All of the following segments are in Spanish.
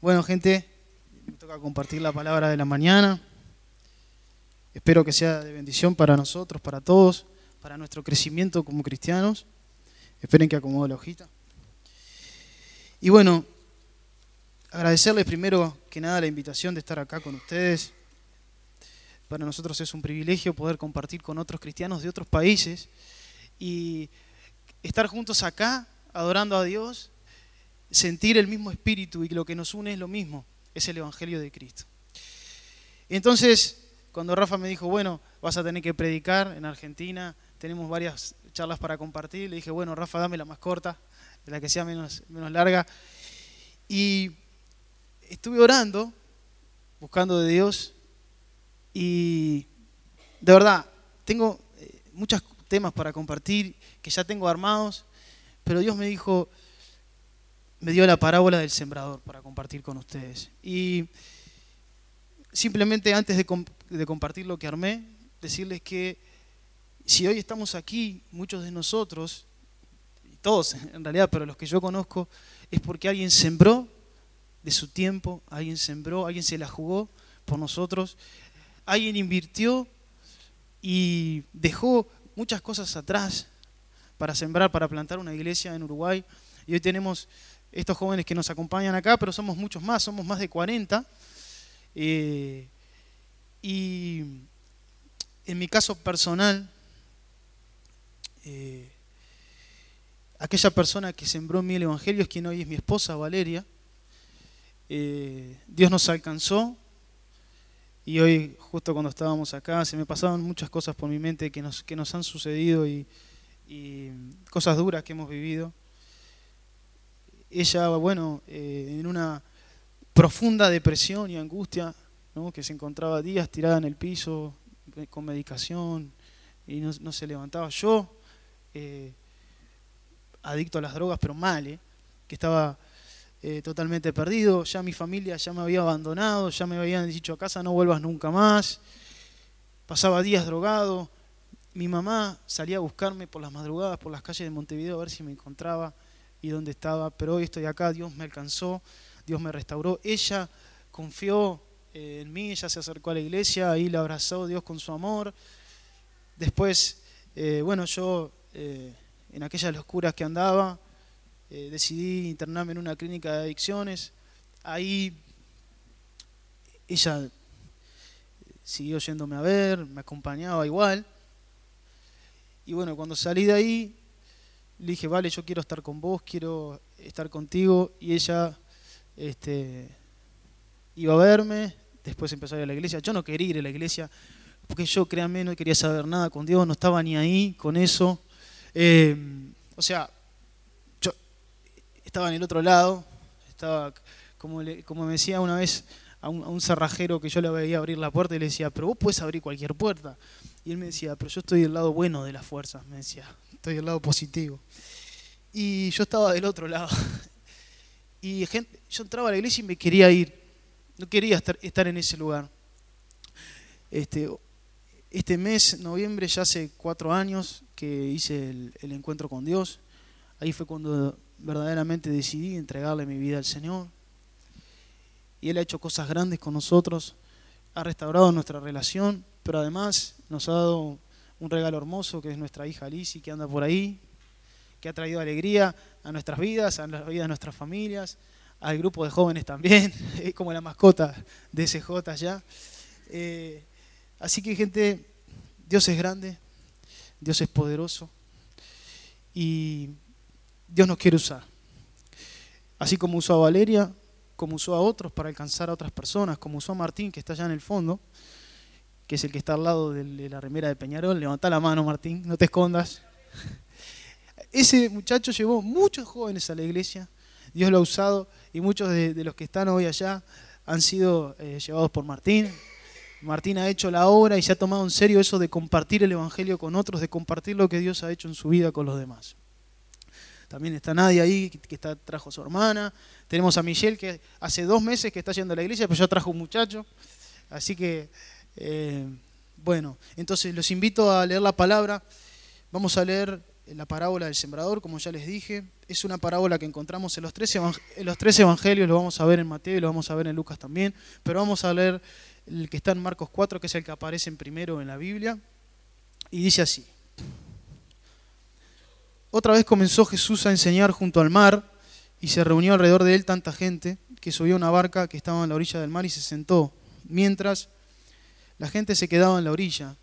Bueno, gente, me toca compartir la palabra de la mañana. Espero que sea de bendición para nosotros, para todos, para nuestro crecimiento como cristianos. Esperen que acomode la hojita. Y bueno, agradecerles primero que nada la invitación de estar acá con ustedes. Para nosotros es un privilegio poder compartir con otros cristianos de otros países y estar juntos acá adorando a Dios, sentir el mismo espíritu y lo que nos une es lo mismo, es el Evangelio de Cristo. Entonces, cuando Rafa me dijo, bueno, vas a tener que predicar en Argentina, tenemos varias charlas para compartir, le dije, bueno, Rafa, dame la más corta, la que sea menos, menos larga. Y estuve orando, buscando de Dios, y de verdad, tengo eh, muchos temas para compartir que ya tengo armados, pero Dios me dijo, me dio la parábola del sembrador para compartir con ustedes. Y simplemente antes de, compartir lo que armé, decirles que si hoy estamos aquí, muchos de nosotros, todos en realidad, pero los que yo conozco, es porque alguien sembró de su tiempo, alguien sembró, alguien se la jugó por nosotros, alguien invirtió y dejó muchas cosas atrás para sembrar, para plantar una iglesia en Uruguay. Y hoy tenemos estos jóvenes que nos acompañan acá, pero somos muchos más, somos más de 40. Eh, y en mi caso personal, eh, aquella persona que sembró en mí el Evangelio es quien hoy es mi esposa, Valeria. Eh, Dios nos alcanzó y hoy, justo cuando estábamos acá, se me pasaban muchas cosas por mi mente que nos, que nos han sucedido y, cosas duras que hemos vivido. Ella, bueno, eh, en una profunda depresión y angustia, que se encontraba días tirada en el piso eh, con medicación y no, se levantaba. Yo, eh, adicto a las drogas, pero mal, que estaba eh, totalmente perdido, ya mi familia ya me había abandonado, ya me habían dicho a casa no vuelvas nunca más, pasaba días drogado, mi mamá salía a buscarme por las madrugadas, por las calles de Montevideo a ver si me encontraba y dónde estaba, pero hoy estoy acá, Dios me alcanzó, Dios me restauró, ella confió eh, en mí, ella se acercó a la iglesia, ahí la abrazó Dios con su amor, después, eh, bueno, yo en aquellas locuras que andaba, eh, decidí internarme en una clínica de adicciones. Ahí ella siguió yéndome a ver, me acompañaba igual. Y bueno, cuando salí de ahí, le dije, vale, yo quiero estar con vos, quiero estar contigo. Y ella este, iba a verme, después empezó a ir a la iglesia. Yo no quería ir a la iglesia, porque yo, créanme, no quería saber nada con Dios, no estaba ni ahí con eso. Eh, o sea, estaba en el otro lado, estaba, como, como me decía una vez a un, cerrajero que yo le veía abrir la puerta y le decía, pero vos puedes abrir cualquier puerta. Y él me decía, pero yo estoy del lado bueno de las fuerzas, me decía, estoy del lado positivo. Y yo estaba del otro lado. Y gente, yo entraba a la iglesia y me quería ir, no quería estar, estar en ese lugar. Este, este mes, noviembre, ya hace cuatro años que hice el, el encuentro con Dios. Ahí fue cuando verdaderamente decidí entregarle mi vida al Señor. Y Él ha hecho cosas grandes con nosotros, ha restaurado nuestra relación, pero además nos ha dado un regalo hermoso que es nuestra hija Lizzie, que anda por ahí, que ha traído alegría a nuestras vidas, a la vida de nuestras familias, al grupo de jóvenes también, es como la mascota de SJ ya. Eh, así que gente, Dios es grande, Dios es poderoso y Dios nos quiere usar. Así como usó a Valeria, como usó a otros para alcanzar a otras personas, como usó a Martín, que está allá en el fondo, que es el que está al lado de la remera de Peñarol. Levanta la mano, Martín, no te escondas. Ese muchacho llevó muchos jóvenes a la iglesia, Dios lo ha usado y muchos de, los que están hoy allá han sido eh, llevados por Martín. Martín ha hecho la obra y se ha tomado en serio eso de compartir el Evangelio con otros, de compartir lo que Dios ha hecho en su vida con los demás. También está Nadia ahí, que está, trajo a su hermana. Tenemos a Michelle, que hace dos meses que está yendo a la iglesia, pero ya trajo un muchacho. Así que, eh, bueno, entonces los invito a leer la palabra. Vamos a leer la parábola del sembrador, como ya les dije. Es una parábola que encontramos en los, tres evangelios, lo vamos a ver en Mateo y lo vamos a ver en Lucas también, pero vamos a leer el que está en Marcos 4, que es el que aparece en primero en la Biblia, y dice así. Otra vez comenzó Jesús a enseñar junto al mar y se reunió alrededor de él tanta gente que subió una barca que estaba en la orilla del mar y se sentó, mientras la gente se quedaba en la orilla.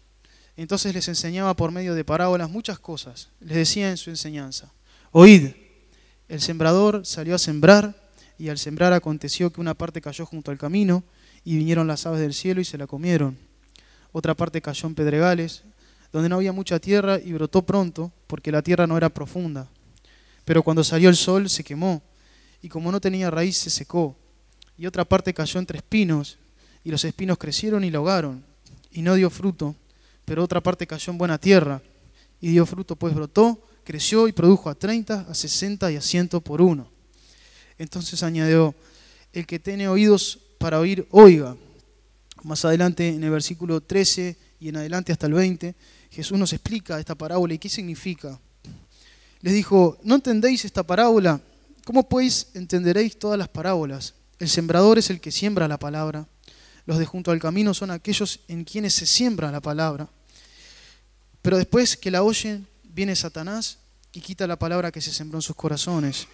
Entonces les enseñaba por medio de parábolas muchas cosas. Les decía en su enseñanza, oíd, el sembrador salió a sembrar y al sembrar aconteció que una parte cayó junto al camino y vinieron las aves del cielo y se la comieron. Otra parte cayó en pedregales, donde no había mucha tierra y brotó pronto, porque la tierra no era profunda. Pero cuando salió el sol se quemó, y como no tenía raíz se secó. Y otra parte cayó entre espinos, y los espinos crecieron y la ahogaron, y no dio fruto. Pero otra parte cayó en buena tierra, y dio fruto, pues brotó, creció y produjo a treinta, a sesenta y a ciento por uno. Entonces añadió, el que tiene oídos para oír, oiga. Más adelante en el versículo 13 y en adelante hasta el 20, Jesús nos explica esta parábola y qué significa. Les dijo, ¿no entendéis esta parábola? ¿Cómo pues entenderéis todas las parábolas? El sembrador es el que siembra la palabra. Los de junto al camino son aquellos en quienes se siembra la palabra. Pero después que la oyen, viene Satanás y quita la palabra que se sembró en sus corazones.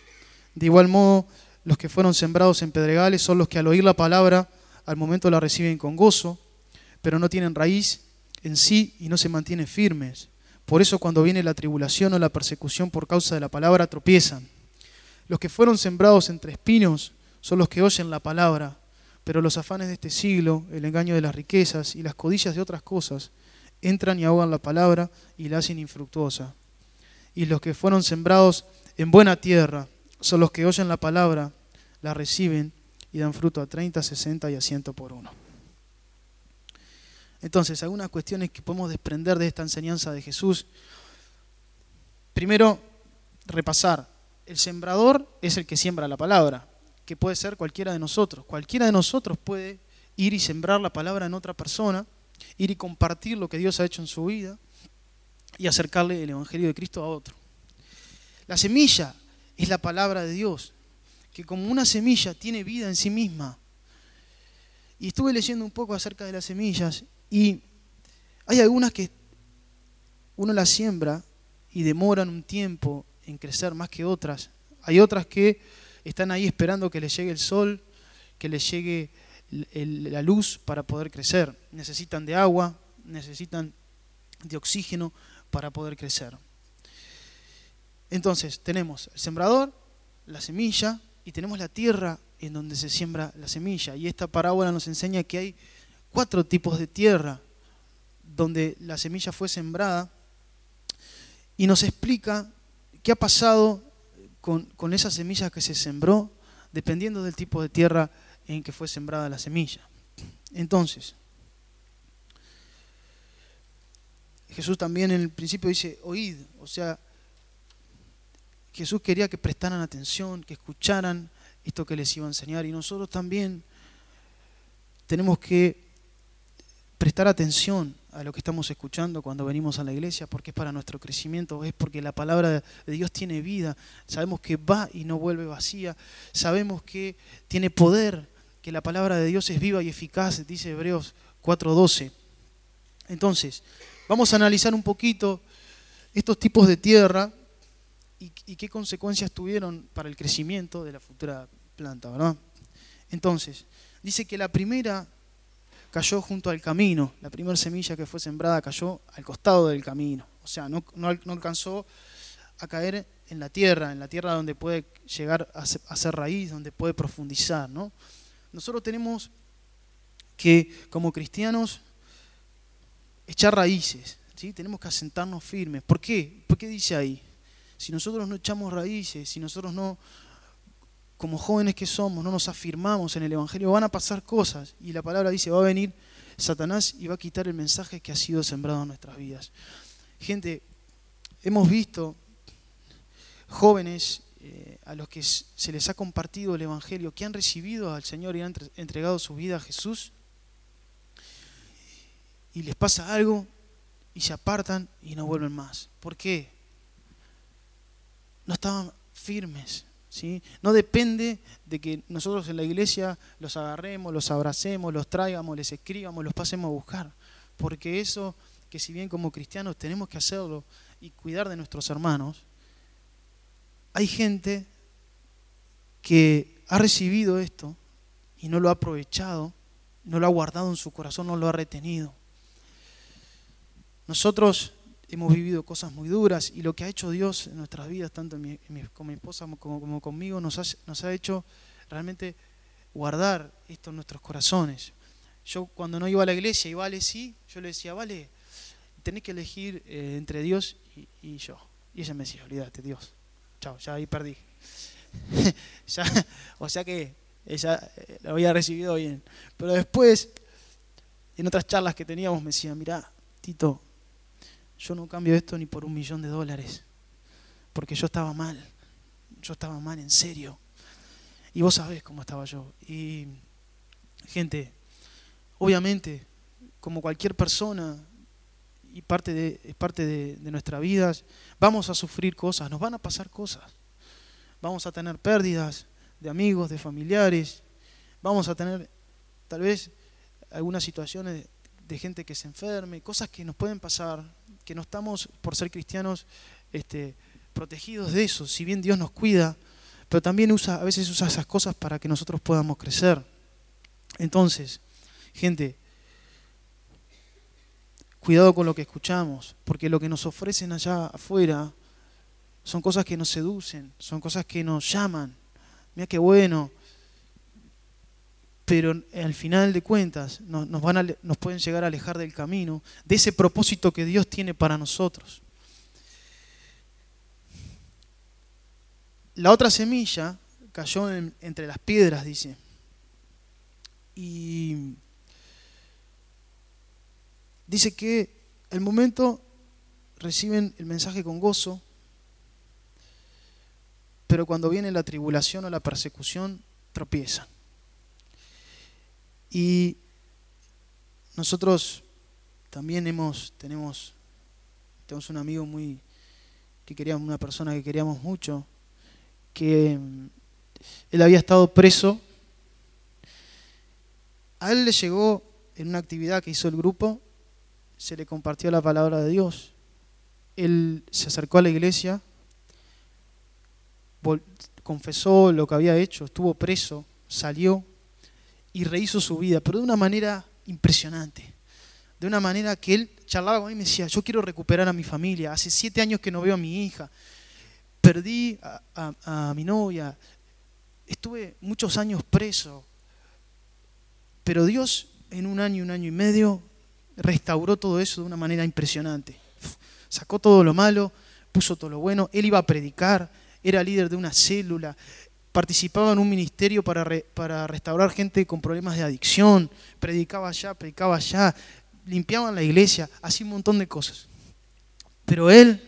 De igual modo, los que fueron sembrados en pedregales son los que al oír la palabra, al momento la reciben con gozo, pero no tienen raíz en sí y no se mantienen firmes. Por eso cuando viene la tribulación o la persecución por causa de la palabra tropiezan. Los que fueron sembrados entre espinos son los que oyen la palabra, pero los afanes de este siglo, el engaño de las riquezas y las codillas de otras cosas, entran y ahogan la palabra y la hacen infructuosa. Y los que fueron sembrados en buena tierra son los que oyen la palabra, la reciben y dan fruto a 30, 60 y a 100 por uno. Entonces, algunas cuestiones que podemos desprender de esta enseñanza de Jesús. Primero, repasar. El sembrador es el que siembra la palabra, que puede ser cualquiera de nosotros. Cualquiera de nosotros puede ir y sembrar la palabra en otra persona, ir y compartir lo que Dios ha hecho en su vida y acercarle el Evangelio de Cristo a otro. La semilla es la palabra de Dios, que como una semilla tiene vida en sí misma. Y estuve leyendo un poco acerca de las semillas y hay algunas que uno las siembra y demoran un tiempo en crecer más que otras. Hay otras que están ahí esperando que les llegue el sol, que les llegue la luz para poder crecer. Necesitan de agua, necesitan de oxígeno para poder crecer. Entonces tenemos el sembrador, la semilla y tenemos la tierra en donde se siembra la semilla. Y esta parábola nos enseña que hay cuatro tipos de tierra donde la semilla fue sembrada y nos explica qué ha pasado con, con esa semilla que se sembró dependiendo del tipo de tierra en que fue sembrada la semilla. Entonces, Jesús también en el principio dice, oíd, o sea, Jesús quería que prestaran atención, que escucharan esto que les iba a enseñar y nosotros también tenemos que prestar atención a lo que estamos escuchando cuando venimos a la iglesia, porque es para nuestro crecimiento, es porque la palabra de Dios tiene vida, sabemos que va y no vuelve vacía, sabemos que tiene poder, que la palabra de Dios es viva y eficaz, dice Hebreos 4:12. Entonces, vamos a analizar un poquito estos tipos de tierra y, qué consecuencias tuvieron para el crecimiento de la futura planta, ¿verdad? Entonces, dice que la primera cayó junto al camino. La primera semilla que fue sembrada cayó al costado del camino. O sea, no, alcanzó a caer en la tierra, en la tierra donde puede llegar a ser raíz, donde puede profundizar. ¿no? Nosotros tenemos que, como cristianos, echar raíces. ¿sí? Tenemos que asentarnos firmes. ¿Por qué? ¿Por qué dice ahí? Si nosotros no echamos raíces, si nosotros no, como jóvenes que somos, no nos afirmamos en el Evangelio, van a pasar cosas. Y la palabra dice, va a venir Satanás y va a quitar el mensaje que ha sido sembrado en nuestras vidas. Gente, hemos visto jóvenes eh, a los que se les ha compartido el Evangelio, que han recibido al Señor y han entregado su vida a Jesús, y les pasa algo y se apartan y no vuelven más. ¿Por qué? no estaban firmes. No depende de que nosotros en la iglesia los agarremos, los abracemos, los traigamos, les escribamos, los pasemos a buscar. Porque eso, que si bien como cristianos tenemos que hacerlo y cuidar de nuestros hermanos, hay gente que ha recibido esto y no lo ha aprovechado, no lo ha guardado en su corazón, no lo ha retenido. Nosotros hemos vivido cosas muy duras y lo que ha hecho Dios en nuestras vidas, tanto con mi esposa como, conmigo, nos ha, hecho realmente guardar esto en nuestros corazones. Yo cuando no iba a la iglesia y Vale sí, yo le decía, Vale, tenés que elegir eh, entre Dios y, yo. Y ella me decía, olvídate, Dios. Chao, ya ahí perdí. o sea que ella eh, lo había recibido bien. Pero después, en otras charlas que teníamos, me decía, mira, Tito, yo no cambio esto ni por un millón de dólares, porque yo estaba mal, yo estaba mal en serio. Y vos sabés cómo estaba yo. Y gente, obviamente, como cualquier persona, y parte de, es parte de, de nuestras vidas, vamos a sufrir cosas, nos van a pasar cosas. Vamos a tener pérdidas de amigos, de familiares, vamos a tener tal vez algunas situaciones de gente que se enferme, cosas que nos pueden pasar, que no estamos, por ser cristianos, este, protegidos de eso, si bien Dios nos cuida, pero también usa, a veces usa esas cosas para que nosotros podamos crecer. Entonces, gente, cuidado con lo que escuchamos, porque lo que nos ofrecen allá afuera son cosas que nos seducen, son cosas que nos llaman. Mira qué bueno, pero al final de cuentas nos, van nos pueden llegar a alejar del camino, de ese propósito que Dios tiene para nosotros. La otra semilla cayó entre las piedras, dice. Y dice que el momento reciben el mensaje con gozo, pero cuando viene la tribulación o la persecución, tropiezan. Y nosotros también hemos, tenemos, tenemos un amigo muy, que queríamos, una persona que queríamos mucho, que mm, él había estado preso. A él le llegó en una actividad que hizo el grupo, se le compartió la palabra de Dios. Él se acercó a la iglesia, confesó lo que había hecho, estuvo preso, salió y rehizo su vida, pero de una manera impresionante. De una manera que él charlaba con y me decía, yo quiero recuperar a mi familia, hace siete años que no veo a mi hija, perdí a, mi novia, estuve muchos años preso, pero Dios en un año, un año y medio, restauró todo eso de una manera impresionante. Sacó todo lo malo, puso todo lo bueno, él iba a predicar, era líder de una célula, participaba en un ministerio para, para restaurar gente con problemas de adicción, predicaba allá, predicaba allá, limpiaban la iglesia, hacía un montón de cosas. Pero él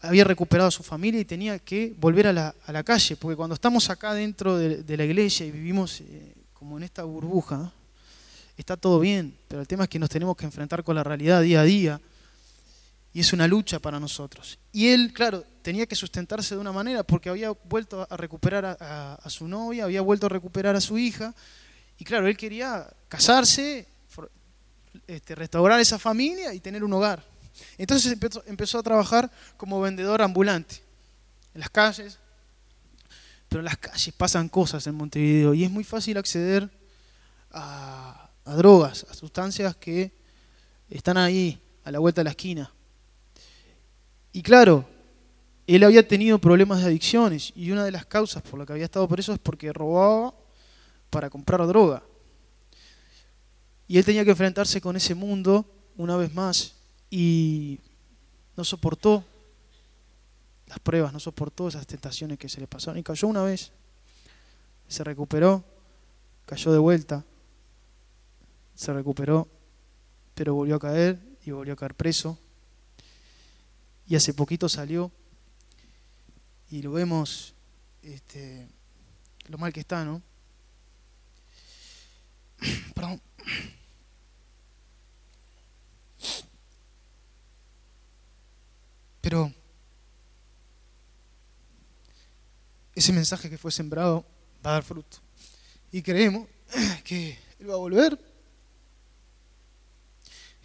había recuperado a su familia y tenía que volver a la, calle, porque cuando estamos acá dentro de, la iglesia y vivimos eh, como en esta burbuja, está todo bien, pero el tema es que nos tenemos que enfrentar con la realidad día a día y es una lucha para nosotros. Y él, claro, tenía que sustentarse de una manera porque había vuelto a recuperar a, su novia, había vuelto a recuperar a su hija, y claro, él quería casarse, este, restaurar esa familia y tener un hogar. Entonces empezó, empezó, a trabajar como vendedor ambulante en las calles, pero en las calles pasan cosas en Montevideo y es muy fácil acceder a, a drogas, a sustancias que están ahí, a la vuelta de la esquina. Y claro, él había tenido problemas de adicciones y una de las causas por la que había estado preso es porque robaba para comprar droga. Y él tenía que enfrentarse con ese mundo una vez más y no soportó las pruebas, no soportó esas tentaciones que se le pasaron y cayó una vez, se recuperó, cayó de vuelta, se recuperó, pero volvió a caer y volvió a caer preso y hace poquito salió y lo vemos este, lo mal que está, ¿no? Perdón. Pero ese mensaje que fue sembrado va a dar fruto. Y creemos que Él va a volver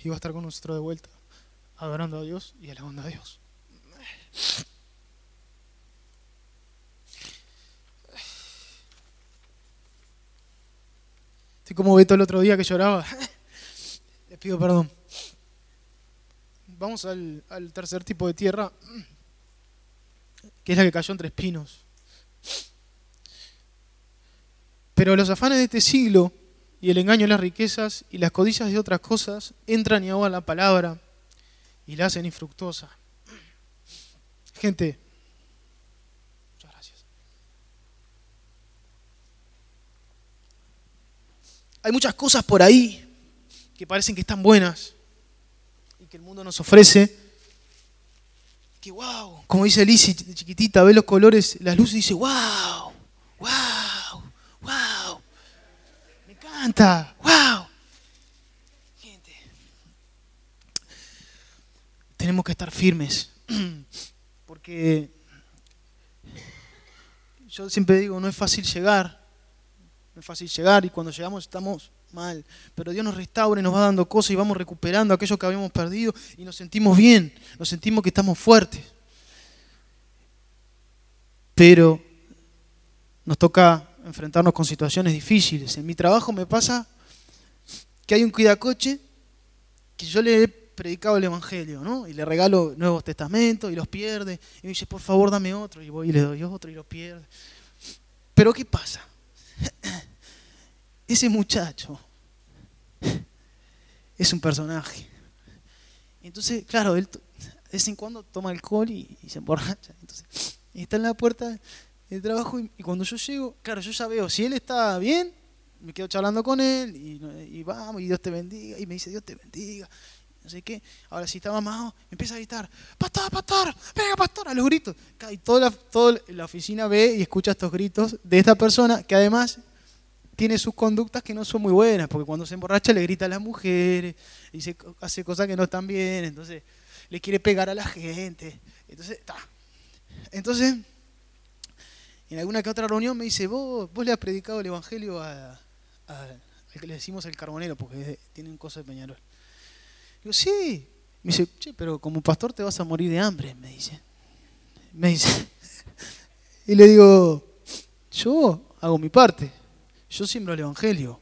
y va a estar con nosotros de vuelta adorando a Dios y alabando a Dios. Estoy como Beto el otro día que lloraba. Les pido perdón. Vamos al, tercer tipo de tierra, que es la que cayó entre espinos. Pero los afanes de este siglo y el engaño de las riquezas y las codicias de otras cosas entran y ahogan la palabra y la hacen infructuosa. Gente, muchas gracias. Hay muchas cosas por ahí que parecen que están buenas y que el mundo nos ofrece. Que wow, como dice Lizzie chiquitita, ve los colores, las luces y dice, wow, wow, wow. Me encanta, wow. Gente, tenemos que estar firmes. Porque yo siempre digo, no es fácil llegar. No es fácil llegar y cuando llegamos estamos mal. Pero Dios nos restaura y nos va dando cosas y vamos recuperando aquello que habíamos perdido y nos sentimos bien, nos sentimos que estamos fuertes. Pero nos toca enfrentarnos con situaciones difíciles. En mi trabajo me pasa que hay un cuidacoche que yo le he predicado el Evangelio, ¿no? Y le regalo Nuevos Testamentos y los pierde. Y me dice, por favor, dame otro. Y voy y le doy otro y lo pierde. Pero ¿qué pasa? Ese muchacho es un personaje. Entonces, claro, él de vez en cuando toma alcohol y, y se emborracha. Entonces, está en la puerta del trabajo y, y cuando yo llego, claro, yo ya veo, si él está bien, me quedo charlando con él y, y vamos, y Dios te bendiga. Y me dice, Dios te bendiga. No sé qué. Ahora, si está mamado, empieza a gritar, pastor, pastor, venga, pastor, a los gritos. Y toda la, oficina ve y escucha estos gritos de esta persona que además tiene sus conductas que no son muy buenas, porque cuando se emborracha le grita a las mujeres, se, hace cosas que no están bien, entonces le quiere pegar a la gente. Entonces, está. Entonces, en alguna que otra reunión me dice, vos, vos le has predicado el Evangelio a, al que le decimos el carbonero, porque tienen cosas de Peñarol. Digo, sí. Me dice, che, pero como pastor te vas a morir de hambre, me dice. Me dice. Y le digo, yo hago mi parte. Yo siembro el Evangelio.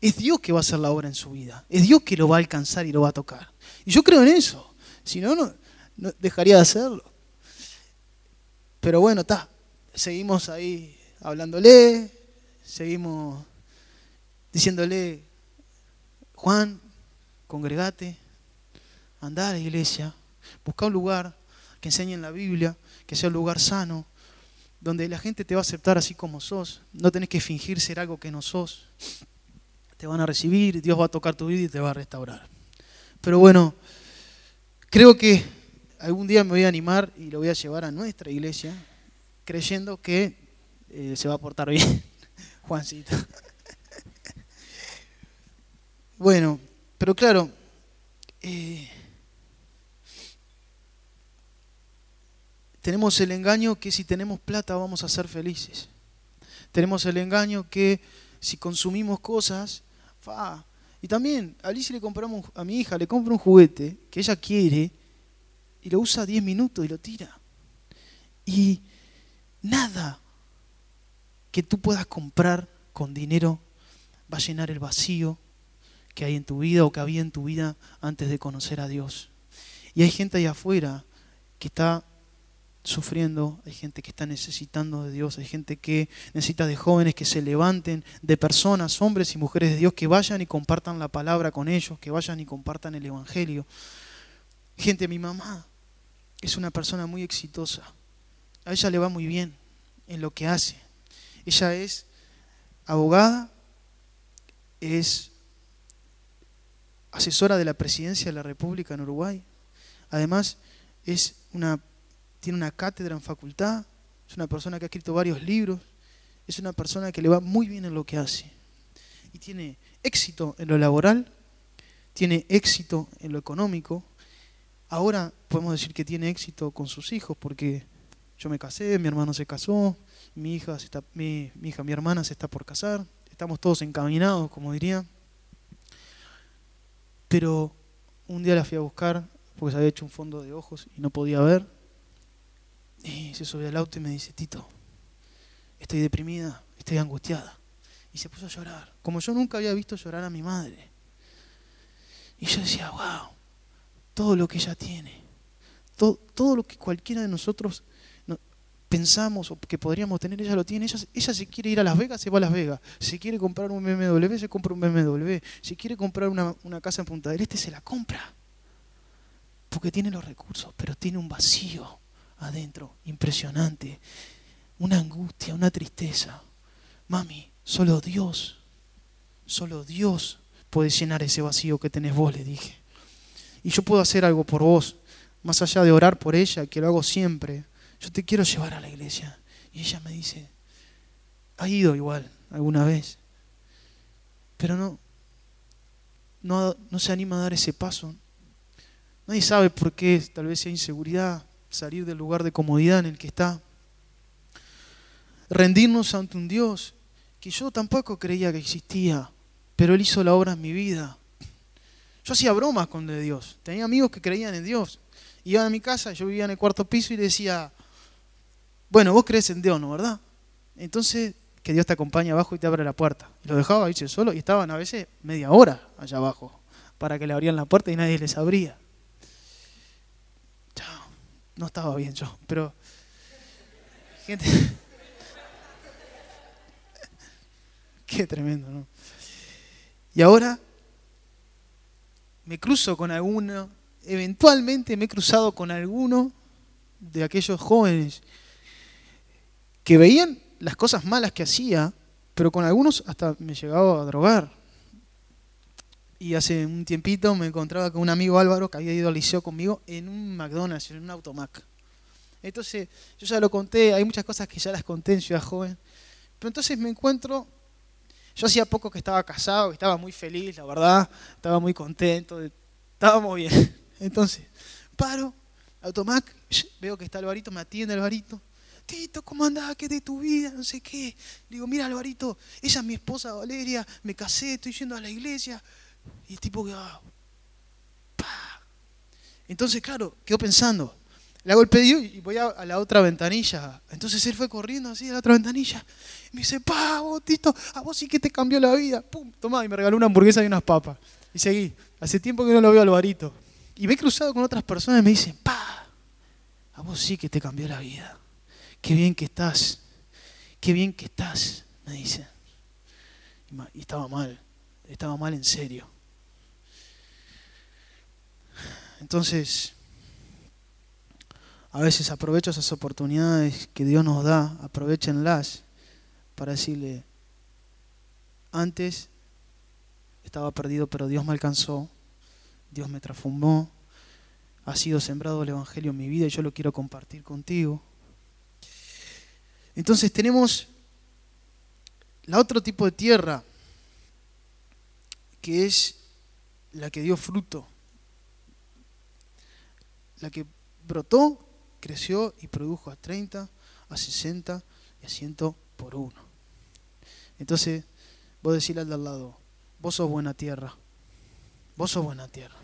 Es Dios que va a hacer la obra en su vida. Es Dios que lo va a alcanzar y lo va a tocar. Y yo creo en eso. Si no, no, no dejaría de hacerlo. Pero bueno, está. Seguimos ahí hablándole, seguimos diciéndole, Juan, congregate, andá a la iglesia, busca un lugar que enseñe en la Biblia, que sea un lugar sano, donde la gente te va a aceptar así como sos. No tenés que fingir ser algo que no sos. Te van a recibir, Dios va a tocar tu vida y te va a restaurar. Pero bueno, creo que algún día me voy a animar y lo voy a llevar a nuestra iglesia, creyendo que eh, se va a portar bien, Juancito. bueno, pero claro, eh, tenemos el engaño que si tenemos plata vamos a ser felices. Tenemos el engaño que si consumimos cosas, fa. Y también a Alicia le compramos, a mi hija le compro un juguete que ella quiere y lo usa 10 minutos y lo tira. Y nada que tú puedas comprar con dinero va a llenar el vacío que hay en tu vida o que había en tu vida antes de conocer a Dios. Y hay gente ahí afuera que está sufriendo, hay gente que está necesitando de Dios, hay gente que necesita de jóvenes que se levanten, de personas, hombres y mujeres de Dios, que vayan y compartan la palabra con ellos, que vayan y compartan el Evangelio. Gente, mi mamá es una persona muy exitosa, a ella le va muy bien en lo que hace. Ella es abogada, es asesora de la presidencia de la República en Uruguay, además es una tiene una cátedra en facultad, es una persona que ha escrito varios libros, es una persona que le va muy bien en lo que hace. Y tiene éxito en lo laboral, tiene éxito en lo económico. Ahora podemos decir que tiene éxito con sus hijos porque yo me casé, mi hermano se casó, mi hija, está, mi, hija, mi hermana se está por casar, estamos todos encaminados, como diría. Pero un día la fui a buscar porque se había hecho un fondo de ojos y no podía ver. Y se subió al auto y me dice, Tito, estoy deprimida, estoy angustiada. Y se puso a llorar, como yo nunca había visto llorar a mi madre. Y yo decía, wow, todo lo que ella tiene, todo, todo lo que cualquiera de nosotros pensamos o que podríamos tener, ella lo tiene. Ella, ella se quiere ir a Las Vegas, se va a Las Vegas. Si quiere comprar un BMW, se compra un BMW. Si quiere comprar una, una casa en Punta del Este, se la compra. Porque tiene los recursos, pero tiene un vacío adentro impresionante. Una angustia, una tristeza. Mami, solo Dios, solo Dios puede llenar ese vacío que tenés vos, le dije. Y yo puedo hacer algo por vos, más allá de orar por ella, que lo hago siempre yo te quiero llevar a la iglesia. Y ella me dice, ha ido igual alguna vez, pero no, no, se anima a dar ese paso. Nadie sabe por qué, tal vez sea inseguridad, salir del lugar de comodidad en el que está. Rendirnos ante un Dios que yo tampoco creía que existía, pero Él hizo la obra en mi vida. Yo hacía bromas con Dios, tenía amigos que creían en Dios. Iban a mi casa, yo vivía en el cuarto piso y decía, bueno, vos crees en Dios, ¿no verdad? Entonces, que Dios te acompañe abajo y te abre la puerta. Y lo dejaba irse solo y estaban a veces media hora allá abajo para que le abrían la puerta y nadie les abría. No estaba bien yo, pero gente Qué tremendo, ¿no? Y ahora me cruzo con alguno, eventualmente me he cruzado con alguno de aquellos jóvenes que veían las cosas malas que hacía, pero con algunos hasta me llegaba a drogar. Y hace un tiempito me encontraba con un amigo Álvaro que había ido al liceo conmigo en un McDonald's, en un Automac. Entonces, yo ya lo conté, hay muchas cosas que ya las conté en Ciudad Joven. Pero entonces me encuentro, yo hacía poco que estaba casado, estaba muy feliz, la verdad, estaba muy contento, estábamos bien. Entonces, paro, Automac, veo que está Alvarito, me atiende Alvarito. ¿cómo andás? ¿Qué de tu vida? No sé qué. digo, mira Alvarito, ella es mi esposa Valeria, me casé, estoy yendo a la iglesia. Y el tipo que Entonces, claro, quedó pensando. Le hago el pedido y voy a, la otra ventanilla. Entonces él fue corriendo así a la otra ventanilla. Y me dice, pa, vos, Tito, a vos sí que te cambió la vida. Pum, tomá, y me regaló una hamburguesa y unas papas. Y seguí. Hace tiempo que no lo veo a Alvarito. Y me he cruzado con otras personas y me dicen, pa, a vos sí que te cambió la vida qué bien que estás, qué bien que estás, me dice. Y estaba mal, estaba mal en serio. Entonces, a veces aprovecho esas oportunidades que Dios nos da, aprovechenlas para decirle, antes estaba perdido, pero Dios me alcanzó, Dios me transformó, ha sido sembrado el Evangelio en mi vida y yo lo quiero compartir contigo. Entonces tenemos la otro tipo de tierra, que es la que dio fruto, la que brotó, creció y produjo a 30, a 60 y a 100 por uno. Entonces, vos decirle al de al lado, vos sos buena tierra, vos sos buena tierra.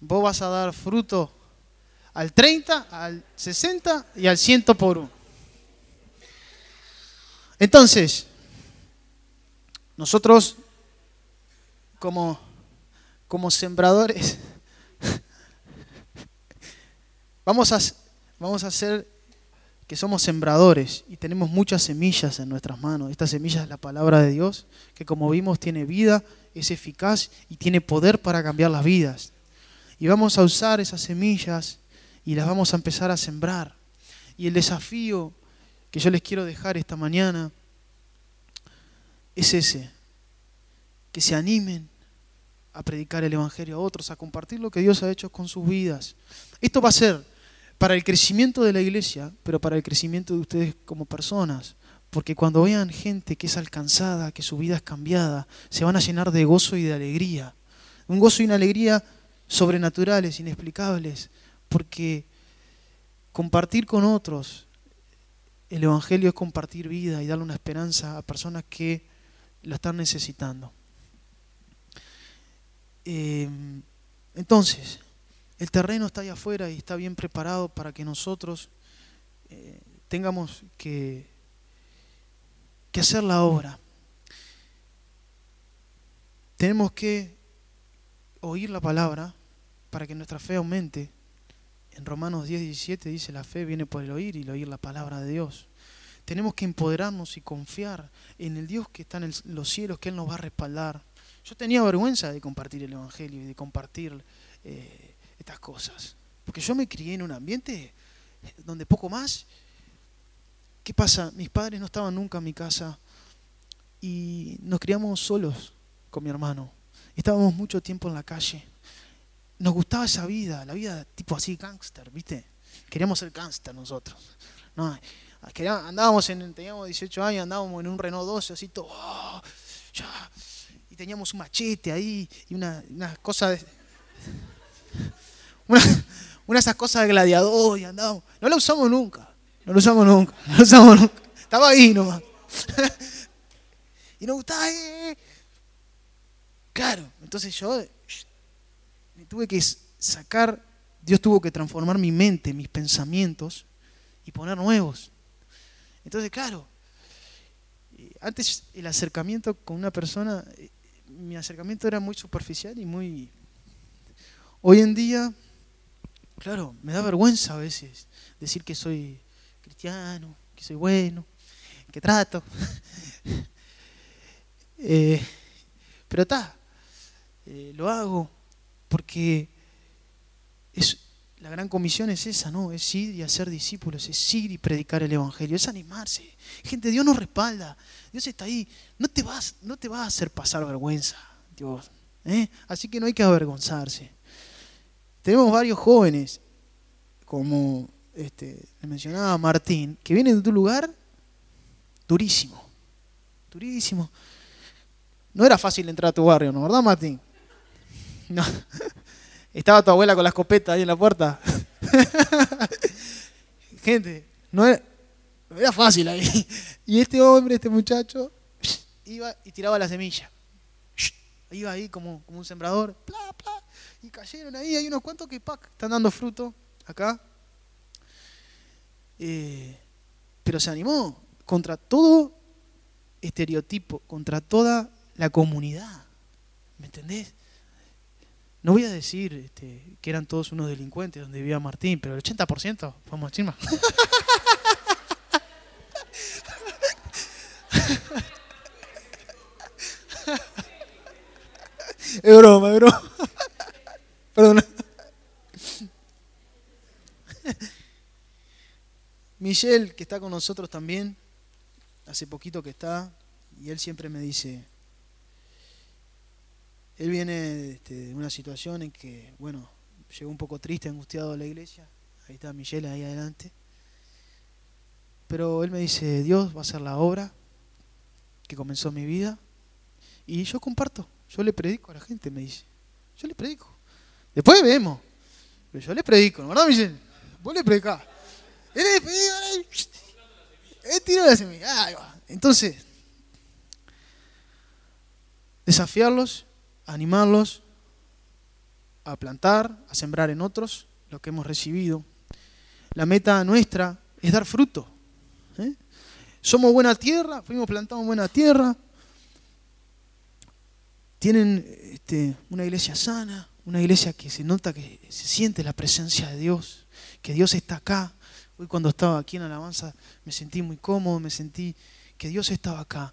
Vos vas a dar fruto al 30, al 60 y al 100 por uno. Entonces, nosotros como, como sembradores vamos a, vamos a que somos sembradores y tenemos muchas semillas en nuestras manos. Esta semilla es la palabra de Dios, que como vimos tiene vida, es eficaz y tiene poder para cambiar las vidas. Y vamos a usar esas semillas y las vamos a empezar a sembrar. Y el desafío que yo les quiero dejar esta mañana es ese, que se animen a predicar el Evangelio a otros, a compartir lo que Dios ha hecho con sus vidas. Esto va a ser para el crecimiento de la iglesia, pero para el crecimiento de ustedes como personas. Porque cuando vean gente que es alcanzada, que su vida es cambiada, se van a llenar de gozo y de alegría. Un gozo y una alegría sobrenaturales, inexplicables, porque compartir con otros el Evangelio es compartir vida y darle una esperanza a personas que la están necesitando. Eh, entonces, el terreno está ahí afuera y está bien preparado para que nosotros eh, tengamos que, que hacer la obra. Tenemos que oír la palabra para que nuestra fe aumente. En Romanos 10, 17 dice, la fe viene por el oír y el oír la palabra de Dios. Tenemos que empoderarnos y confiar en el Dios que está en los cielos, que Él nos va a respaldar. Yo tenía vergüenza de compartir el Evangelio y de compartir eh, estas cosas. Porque yo me crié en un ambiente donde poco más. ¿Qué pasa? Mis padres no estaban nunca en mi casa y nos criamos solos con mi hermano. Estábamos mucho tiempo en la calle. Nos gustaba esa vida, la vida tipo así gángster, ¿viste? Queríamos ser gángster nosotros. No, andábamos en, teníamos 18 años, andábamos en un Renault 12, así todo, oh, y teníamos un machete ahí y una, una cosa de, una, una de esas cosas de gladiador y andábamos. No la usamos nunca, no la usamos nunca, no la usamos nunca. Estaba ahí nomás. y nos gustaba, eh, eh. Claro, entonces yo me tuve que sacar, Dios tuvo que transformar mi mente, mis pensamientos y poner nuevos. Entonces, claro, eh, antes el acercamiento con una persona, eh, mi acercamiento era muy superficial y muy... Hoy en día, claro, me da vergüenza a veces decir que soy cristiano, que soy bueno, que trato. Eh, pero está, lo hago porque es, la gran comisión es esa, ¿no? Es ir y hacer discípulos, es ir y predicar el Evangelio, es animarse. Gente, Dios nos respalda, Dios está ahí. No te vas, no te va a hacer pasar vergüenza, Dios. ¿eh? Así que no hay que avergonzarse. Tenemos varios jóvenes, como este, le mencionaba Martín, que vienen de un lugar durísimo, durísimo. No era fácil entrar a tu barrio, ¿no? ¿Verdad, Martín? No. Estaba tu abuela con la escopeta ahí en la puerta. Gente, no era, fácil ahí. Y este hombre, este muchacho, iba y tiraba la semilla. Iba ahí como, un sembrador. y cayeron ahí. Hay unos cuantos que están dando fruto acá. Eh, pero se animó contra todo estereotipo, contra toda la comunidad. ¿Me entendés? No voy a decir este, que eran todos unos delincuentes donde vivía Martín, pero el 80% vamos a decir más. es broma, es broma. Perdona. Michelle, que está con nosotros también, hace poquito que está, y él siempre me dice, él viene este, de una situación en que, bueno, llegó un poco triste, angustiado a la iglesia. Ahí está Michelle ahí adelante. Pero él me dice, Dios va a hacer la obra que comenzó mi vida. Y yo comparto, yo le predico a la gente, me dice. Yo le predico. Después vemos. Pero yo le predico, ¿no verdad, Michelle? Vos le predicás. Él Él tiró la semilla. Entonces, desafiarlos animarlos a plantar, a sembrar en otros lo que hemos recibido. La meta nuestra es dar fruto. ¿eh? Somos buena tierra, fuimos plantados en buena tierra. Tienen este, una iglesia sana, una iglesia que se nota que se siente la presencia de Dios, que Dios está acá. Hoy cuando estaba aquí en Alabanza me sentí muy cómodo, me sentí que Dios estaba acá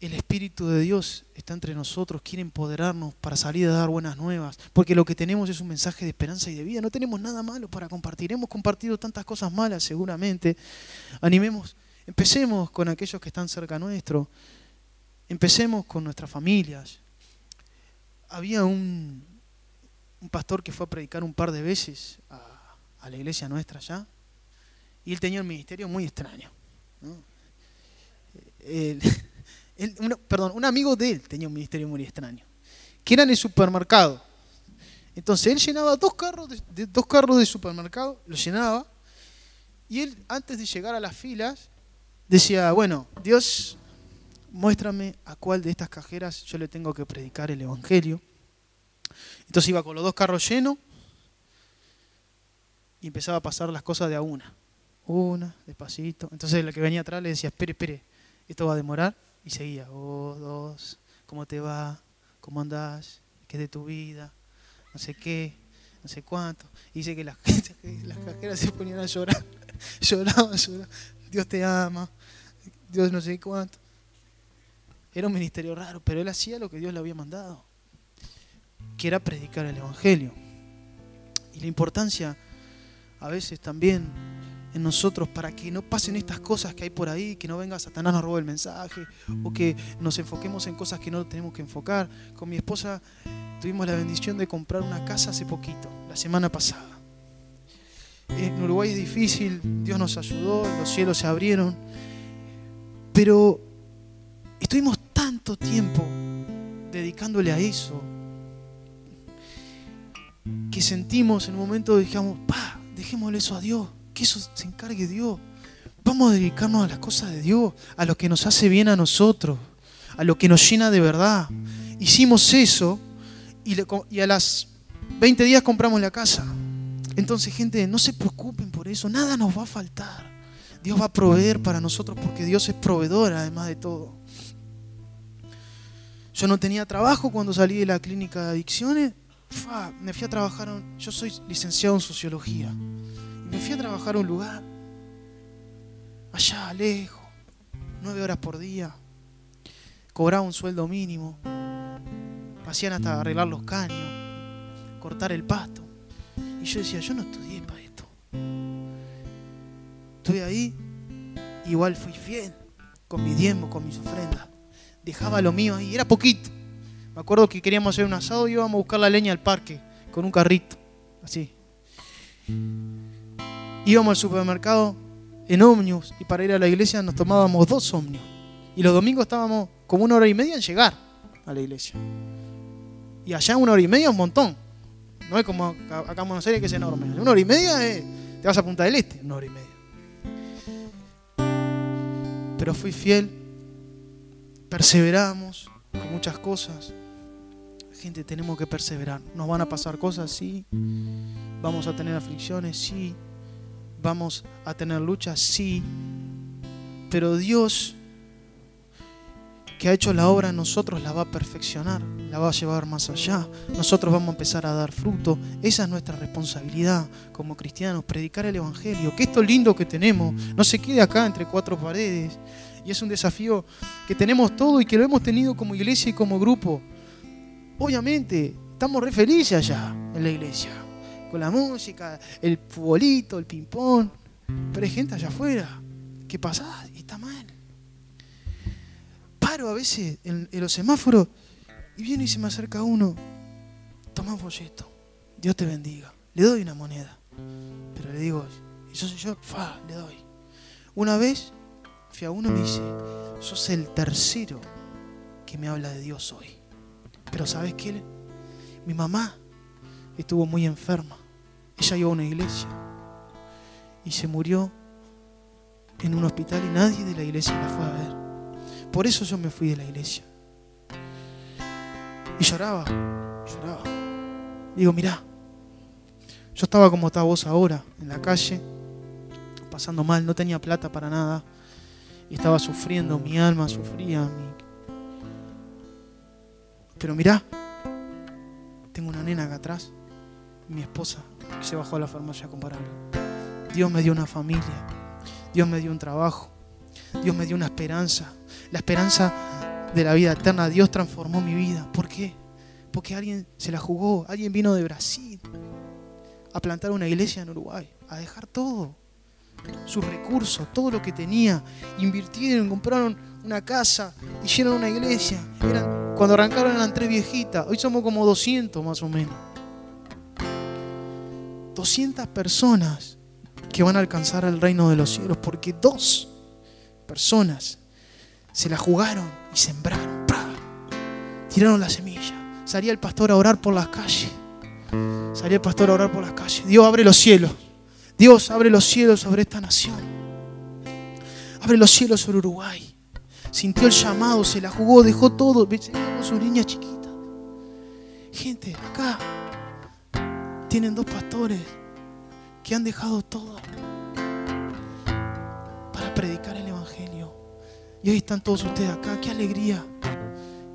el Espíritu de Dios está entre nosotros, quiere empoderarnos para salir a dar buenas nuevas, porque lo que tenemos es un mensaje de esperanza y de vida, no tenemos nada malo para compartir, hemos compartido tantas cosas malas seguramente, animemos, empecemos con aquellos que están cerca nuestro, empecemos con nuestras familias. Había un, pastor que fue a predicar un par de veces a, la iglesia nuestra allá, y él tenía un ministerio muy extraño. ¿no? Perdón, un amigo de él tenía un ministerio muy extraño, que era en el supermercado. Entonces él llenaba dos carros de, dos carros de supermercado, los llenaba, Y él, antes de llegar a las filas, decía, bueno, Dios, muéstrame a cuál de estas cajeras yo le tengo que predicar el Evangelio. Entonces iba con los dos carros llenos y empezaba a pasar las cosas de a una. Una, despacito. Entonces el que venía atrás le decía, espere, espere, esto va a demorar. Y seguía, oh, dos, ¿cómo te va? ¿Cómo andás? ¿Qué es de tu vida? No sé qué, no sé cuánto. Y dice que las, las cajeras se ponían a llorar. lloraban, lloraban. Dios te ama. Dios no sé cuánto. Era un ministerio raro, pero él hacía lo que Dios le había mandado, que era predicar el Evangelio. Y la importancia a veces también en nosotros para que no pasen estas cosas que hay por ahí, que no venga Satanás nos robe el mensaje o que nos enfoquemos en cosas que no tenemos que enfocar. Con mi esposa tuvimos la bendición de comprar una casa hace poquito, la semana pasada. En Uruguay es difícil, Dios nos ayudó, los cielos se abrieron, pero estuvimos tanto tiempo dedicándole a eso que sentimos en un momento, dijimos, pa, dejémosle eso a Dios que eso se encargue Dios. Vamos a dedicarnos a las cosas de Dios, a lo que nos hace bien a nosotros, a lo que nos llena de verdad. Hicimos eso y, a las 20 días compramos la casa. Entonces, gente, no se preocupen por eso, nada nos va a faltar. Dios va a proveer para nosotros porque Dios es proveedor además de todo. Yo no tenía trabajo cuando salí de la clínica de adicciones. me fui a trabajar, yo soy licenciado en sociología me fui a trabajar a un lugar, allá lejos, nueve horas por día, cobraba un sueldo mínimo, hacían hasta arreglar los caños, cortar el pasto. Y yo decía, yo no estudié para esto. Estoy ahí, igual fui fiel, con mi diezmo, con mis ofrendas. Dejaba lo mío ahí, era poquito. Me acuerdo que queríamos hacer un asado y íbamos a buscar la leña al parque, con un carrito, así íbamos al supermercado en ómnibus y para ir a la iglesia nos tomábamos dos ómnibus. Y los domingos estábamos como una hora y media en llegar a la iglesia. Y allá una hora y media es un montón. No es como acá en Buenos Aires que es enorme. Una hora y media te vas a Punta del Este, una hora y media. Pero fui fiel, perseveramos con muchas cosas. Gente, tenemos que perseverar. Nos van a pasar cosas, sí. Vamos a tener aflicciones, sí vamos a tener luchas, sí, pero Dios que ha hecho la obra en nosotros la va a perfeccionar, la va a llevar más allá. Nosotros vamos a empezar a dar fruto. Esa es nuestra responsabilidad como cristianos, predicar el Evangelio. Que esto lindo que tenemos no se quede acá entre cuatro paredes. Y es un desafío que tenemos todo y que lo hemos tenido como iglesia y como grupo. Obviamente, estamos re felices allá en la iglesia con la música, el futbolito, el ping-pong. Pero hay gente allá afuera que pasa y está mal. Paro a veces en, los semáforos y viene y se me acerca uno. Toma un folleto. Dios te bendiga. Le doy una moneda. Pero le digo, y yo soy yo, fa, le doy. Una vez fui a uno y me dice, sos el tercero que me habla de Dios hoy. Pero ¿sabes qué? Mi mamá estuvo muy enferma. Ella iba a una iglesia y se murió en un hospital y nadie de la iglesia la fue a ver. Por eso yo me fui de la iglesia. Y lloraba, lloraba. Digo, mirá, yo estaba como está vos ahora, en la calle, pasando mal, no tenía plata para nada. Y estaba sufriendo, mi alma sufría. Pero mirá, tengo una nena acá atrás, mi esposa, se bajó a la farmacia a compararlo. Dios me dio una familia, Dios me dio un trabajo, Dios me dio una esperanza, la esperanza de la vida eterna. Dios transformó mi vida. ¿Por qué? Porque alguien se la jugó, alguien vino de Brasil a plantar una iglesia en Uruguay, a dejar todo, sus recursos, todo lo que tenía, invirtieron, compraron una casa, hicieron una iglesia. Cuando arrancaron eran tres viejitas, hoy somos como 200 más o menos. 200 personas que van a alcanzar el reino de los cielos, porque dos personas se la jugaron y sembraron, tiraron la semilla. Salía el pastor a orar por las calles. Salía el pastor a orar por las calles. Dios abre los cielos. Dios, abre los cielos sobre esta nación. Abre los cielos sobre Uruguay. Sintió el llamado, se la jugó, dejó todo. con su niña chiquita. Gente, acá tienen dos pastores que han dejado todo para predicar el Evangelio. Y hoy están todos ustedes acá. Qué alegría,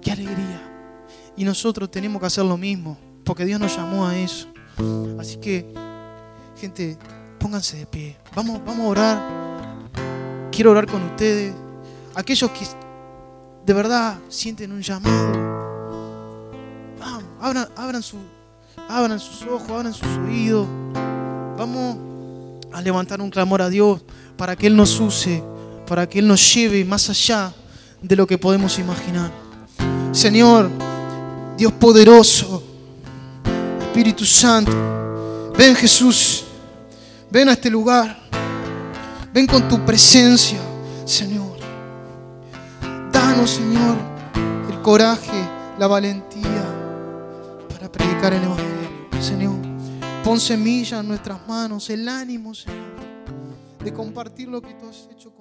qué alegría. Y nosotros tenemos que hacer lo mismo, porque Dios nos llamó a eso. Así que, gente, pónganse de pie. Vamos, vamos a orar. Quiero orar con ustedes. Aquellos que de verdad sienten un llamado. Abran, abran, su, abran sus ojos, abran sus oídos. Vamos a levantar un clamor a Dios para que Él nos use, para que Él nos lleve más allá de lo que podemos imaginar. Señor, Dios poderoso, Espíritu Santo, ven Jesús. Ven a este lugar. Ven con tu presencia, Señor. Danos, Señor, el coraje, la valentía predicar el Evangelio. Señor, pon semilla en nuestras manos, el ánimo, Señor, de compartir lo que tú has hecho